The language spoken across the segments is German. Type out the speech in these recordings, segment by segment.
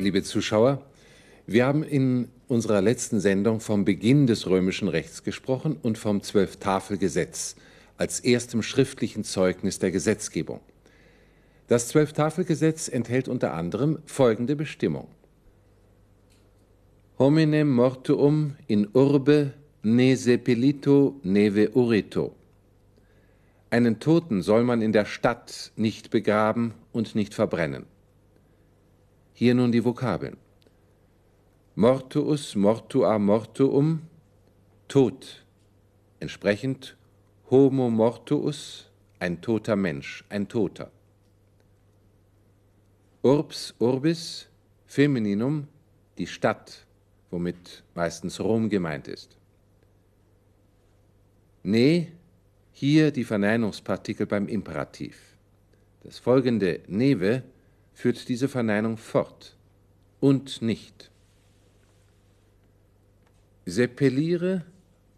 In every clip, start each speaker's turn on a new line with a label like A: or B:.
A: Liebe Zuschauer, wir haben in unserer letzten Sendung vom Beginn des römischen Rechts gesprochen und vom Zwölftafelgesetz als erstem schriftlichen Zeugnis der Gesetzgebung. Das Zwölftafelgesetz enthält unter anderem folgende Bestimmung. Hominem mortuum in urbe ne sepelito neve urito. Einen Toten soll man in der Stadt nicht begraben und nicht verbrennen. Hier nun die Vokabeln. Mortuus, mortua, mortuum, Tod. Entsprechend Homo mortuus, ein toter Mensch, ein Toter. Urbs, urbis, Femininum, die Stadt, womit meistens Rom gemeint ist. Ne, hier die Verneinungspartikel beim Imperativ. Das folgende neve führt diese Verneinung fort und nicht. Sepeliere,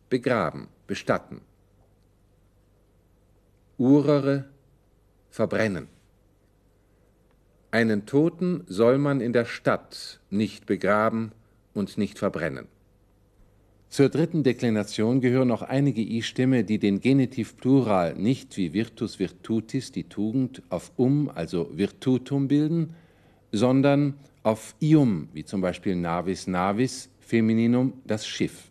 A: begraben, bestatten. Urere, verbrennen. Einen Toten soll man in der Stadt nicht begraben und nicht verbrennen. Zur dritten Deklination gehören noch einige I-Stämme, die den Genitiv Plural nicht wie Virtus Virtutis, die Tugend, auf um, also Virtutum bilden, sondern auf ium, wie zum Beispiel Navis Navis, Femininum das Schiff.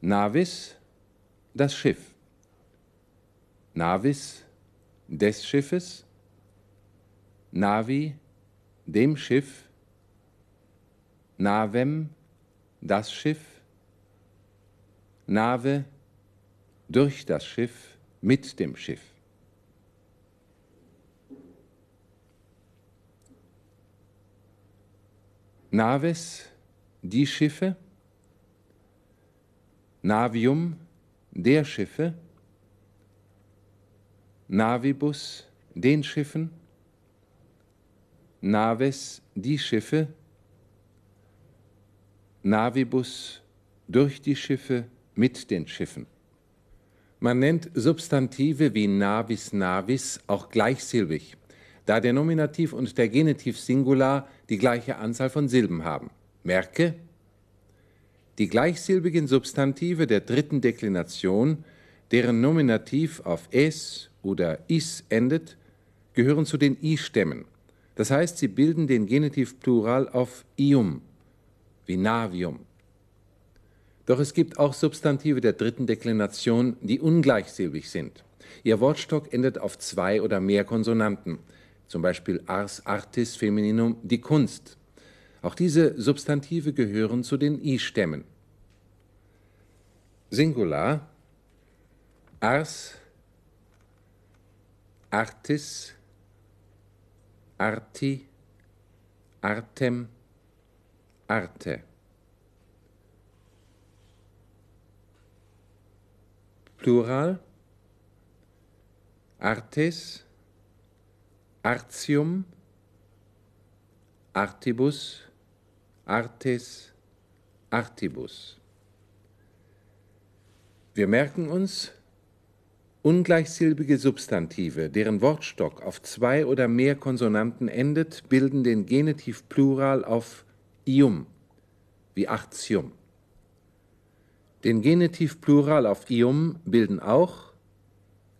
A: Navis das Schiff. Navis des Schiffes. Navi dem Schiff. Navem das Schiff. Nave durch das Schiff mit dem Schiff. Naves die Schiffe, Navium der Schiffe, Navibus den Schiffen, Naves die Schiffe, Navibus durch die Schiffe mit den Schiffen. Man nennt Substantive wie navis navis auch gleichsilbig, da der Nominativ und der Genitiv Singular die gleiche Anzahl von Silben haben. Merke, die gleichsilbigen Substantive der dritten Deklination, deren Nominativ auf es oder is endet, gehören zu den i-Stämmen. Das heißt, sie bilden den Genitiv Plural auf ium, wie navium. Doch es gibt auch Substantive der dritten Deklination, die ungleichsilbig sind. Ihr Wortstock endet auf zwei oder mehr Konsonanten, zum Beispiel ars artis femininum, die Kunst. Auch diese Substantive gehören zu den I-Stämmen. Singular ars, artis, arti, artem, arte. Plural. Artes, artium, artibus, artes, artibus. Wir merken uns, ungleichsilbige Substantive, deren Wortstock auf zwei oder mehr Konsonanten endet, bilden den Genitiv Plural auf ium, wie artium. Den Genitiv Plural auf ium bilden auch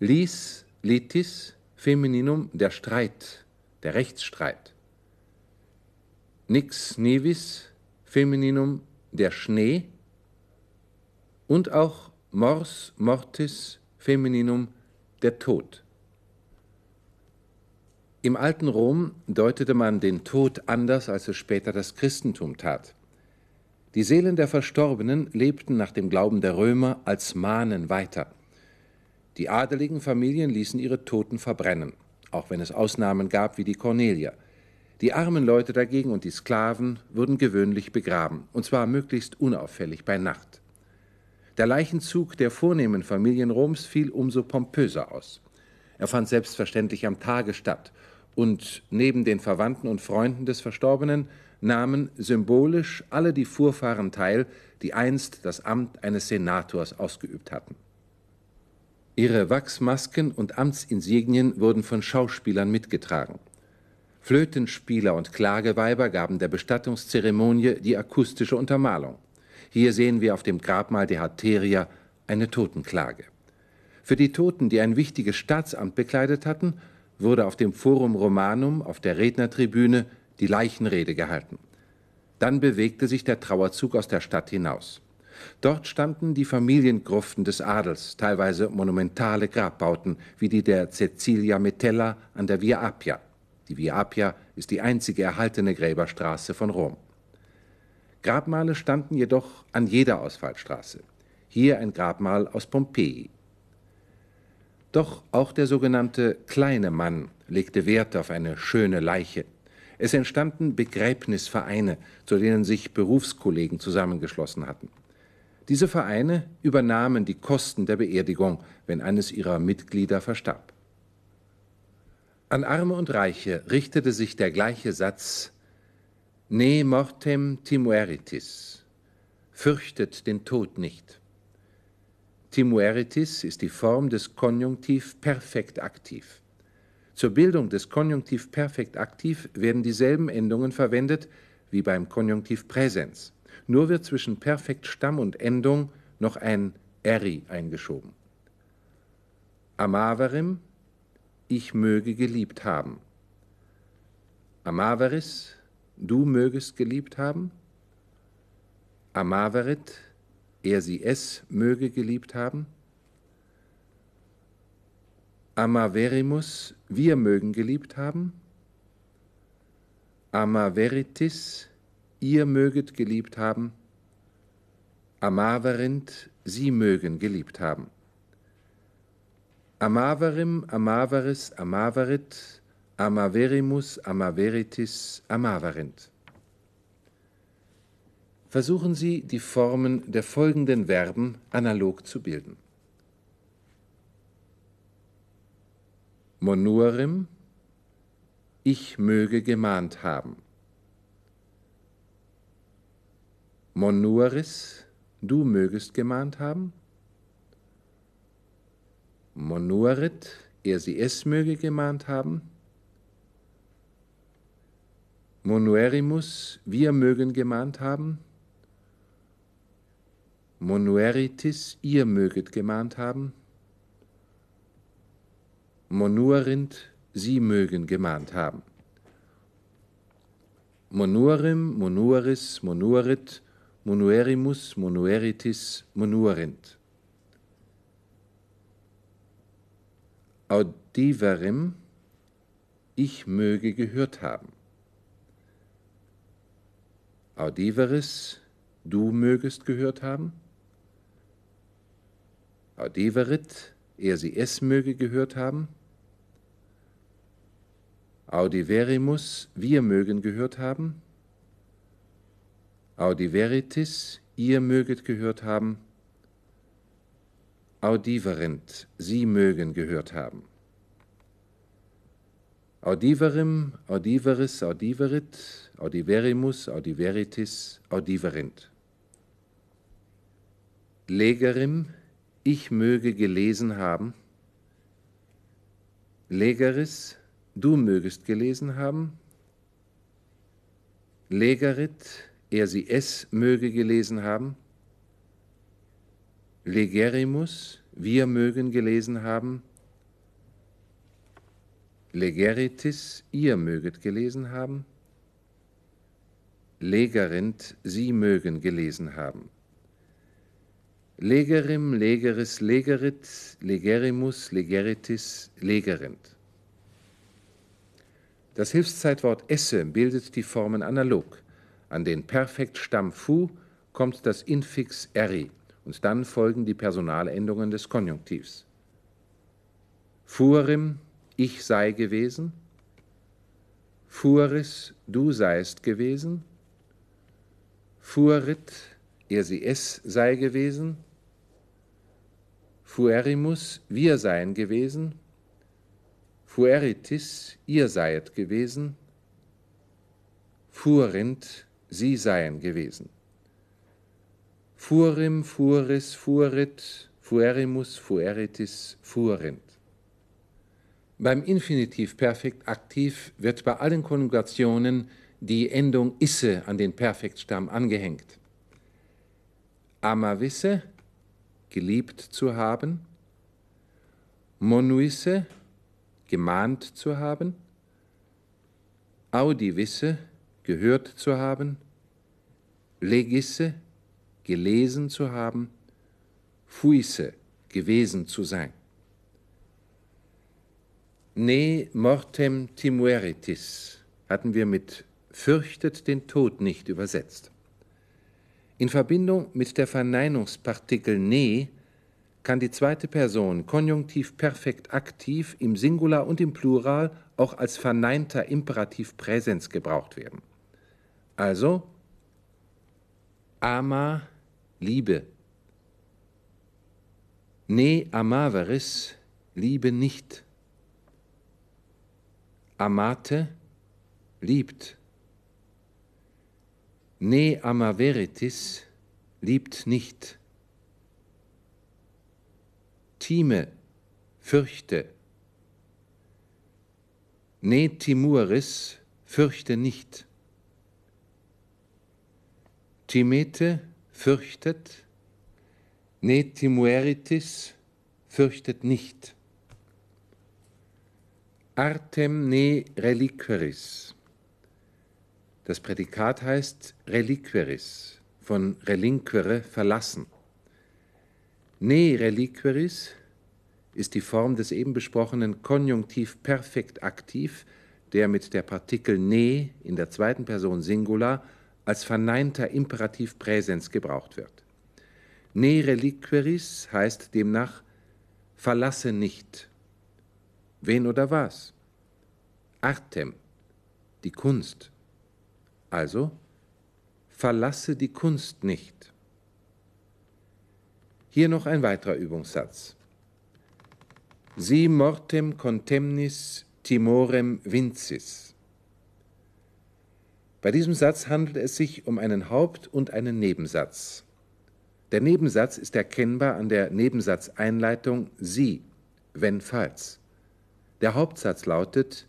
A: lis, litis, Femininum, der Streit, der Rechtsstreit. Nix nivis, Femininum, der Schnee und auch mors mortis, Femininum, der Tod. Im alten Rom deutete man den Tod anders, als es später das Christentum tat. Die Seelen der Verstorbenen lebten nach dem Glauben der Römer als Mahnen weiter. Die adeligen Familien ließen ihre Toten verbrennen, auch wenn es Ausnahmen gab wie die Cornelier. Die armen Leute dagegen und die Sklaven wurden gewöhnlich begraben, und zwar möglichst unauffällig bei Nacht. Der Leichenzug der vornehmen Familien Roms fiel umso pompöser aus. Er fand selbstverständlich am Tage statt, und neben den Verwandten und Freunden des Verstorbenen nahmen symbolisch alle die Vorfahren teil, die einst das Amt eines Senators ausgeübt hatten. Ihre Wachsmasken und Amtsinsignien wurden von Schauspielern mitgetragen. Flötenspieler und Klageweiber gaben der Bestattungszeremonie die akustische Untermalung. Hier sehen wir auf dem Grabmal der Hateria eine Totenklage. Für die Toten, die ein wichtiges Staatsamt bekleidet hatten, wurde auf dem Forum Romanum auf der Rednertribüne die Leichenrede gehalten. Dann bewegte sich der Trauerzug aus der Stadt hinaus. Dort standen die Familiengruften des Adels, teilweise monumentale Grabbauten, wie die der Cecilia Metella an der Via Appia. Die Via Appia ist die einzige erhaltene Gräberstraße von Rom. Grabmale standen jedoch an jeder Ausfallstraße. Hier ein Grabmal aus Pompeji. Doch auch der sogenannte kleine Mann legte Wert auf eine schöne Leiche. Es entstanden Begräbnisvereine, zu denen sich Berufskollegen zusammengeschlossen hatten. Diese Vereine übernahmen die Kosten der Beerdigung, wenn eines ihrer Mitglieder verstarb. An Arme und Reiche richtete sich der gleiche Satz Ne mortem timueritis, fürchtet den Tod nicht. Timueritis ist die Form des Konjunktiv perfekt aktiv. Zur Bildung des Konjunktiv perfekt aktiv werden dieselben Endungen verwendet wie beim Konjunktiv Präsens. Nur wird zwischen Perfekt Stamm und Endung noch ein eri eingeschoben. Amaverim, ich möge geliebt haben. Amaveris, du mögest geliebt haben. Amaverit, er sie es möge geliebt haben. Amaverimus, wir mögen geliebt haben. Amaveritis, ihr möget geliebt haben. Amaverint, sie mögen geliebt haben. Amaverim, Amaveris, Amaverit, Amaverimus, Amaveritis, Amaverint. Versuchen Sie, die Formen der folgenden Verben analog zu bilden. Monurim, ich möge gemahnt haben. Monuaris, du mögest gemahnt haben. Monuarit, er sie es möge gemahnt haben. Monuerimus, wir mögen gemahnt haben. Monueritis, ihr möget gemahnt haben. Monuerint, sie mögen gemahnt haben. Monuerim, monueris, monuerit, monuerimus, monueritis, monuerint. Audiverim, ich möge gehört haben. Audiveris, du mögest gehört haben. Audiverit, er sie es möge gehört haben. Audiverimus, wir mögen gehört haben. Audiveritis, ihr möget gehört haben. Audiverent, sie mögen gehört haben. Audiverim, audiveris, audiverit, audiverimus, audiveritis, audiverint. Legerim, ich möge gelesen haben. Legeris, du mögest gelesen haben. Legerit, er sie es möge gelesen haben. Legerimus, wir mögen gelesen haben. Legeritis, ihr möget gelesen haben. Legerint, sie mögen gelesen haben. Legerim, legeris, legerit, legerimus, legeritis, legerint. Das Hilfszeitwort esse bildet die Formen analog. An den Perfektstamm fu kommt das Infix eri und dann folgen die Personalendungen des Konjunktivs. Furim, ich sei gewesen. Furis, du seist gewesen. Furit, er sie es sei gewesen. Fuerimus, wir seien gewesen. Fueritis, ihr seiet gewesen. Furint, sie seien gewesen. Furim, furis, furit, fuerimus, fueritis, furint. Beim Infinitiv Perfekt aktiv wird bei allen Konjugationen die Endung isse an den Perfektstamm angehängt. Amavisse, geliebt zu haben. Monuisse, gemahnt zu haben. Audivisse, gehört zu haben. Legisse, gelesen zu haben. Fuisse, gewesen zu sein. Ne mortem timueritis hatten wir mit fürchtet den Tod nicht übersetzt. In Verbindung mit der Verneinungspartikel ne kann die zweite Person konjunktiv perfekt aktiv im Singular und im Plural auch als verneinter Imperativ Präsens gebraucht werden. Also ama Liebe. Ne amaveris Liebe nicht. Amate liebt. Ne amaveritis liebt nicht. Time fürchte. Ne timuris fürchte nicht. Timete fürchtet. Ne timueritis fürchtet nicht. Artem ne reliqueris. Das Prädikat heißt reliqueris, von relinquere verlassen. Ne reliqueris ist die Form des eben besprochenen Konjunktiv perfekt aktiv, der mit der Partikel ne in der zweiten Person Singular als verneinter Imperativ Präsens gebraucht wird. Ne reliqueris heißt demnach verlasse nicht Wen oder was? Artem, die Kunst. Also, verlasse die Kunst nicht. Hier noch ein weiterer Übungssatz. Si mortem contemnis timorem vincis. Bei diesem Satz handelt es sich um einen Haupt- und einen Nebensatz. Der Nebensatz ist erkennbar an der Nebensatzeinleitung sie, wenn falls. Der Hauptsatz lautet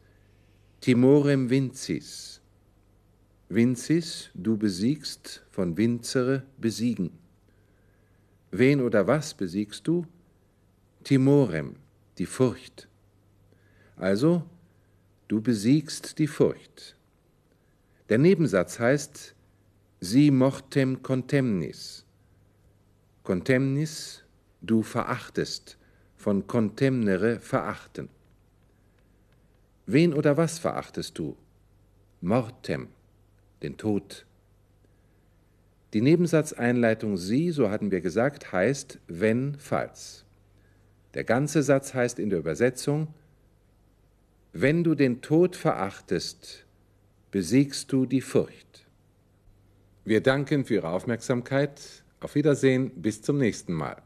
A: Timorem vincis. Vincis, du besiegst, von vincere, besiegen. Wen oder was besiegst du? Timorem, die Furcht. Also, du besiegst die Furcht. Der Nebensatz heißt Si mortem contemnis. Contemnis, du verachtest, von contemnere verachten. Wen oder was verachtest du? Mortem, den Tod. Die Nebensatzeinleitung sie, so hatten wir gesagt, heißt wenn, falls. Der ganze Satz heißt in der Übersetzung, wenn du den Tod verachtest, besiegst du die Furcht. Wir danken für Ihre Aufmerksamkeit. Auf Wiedersehen, bis zum nächsten Mal.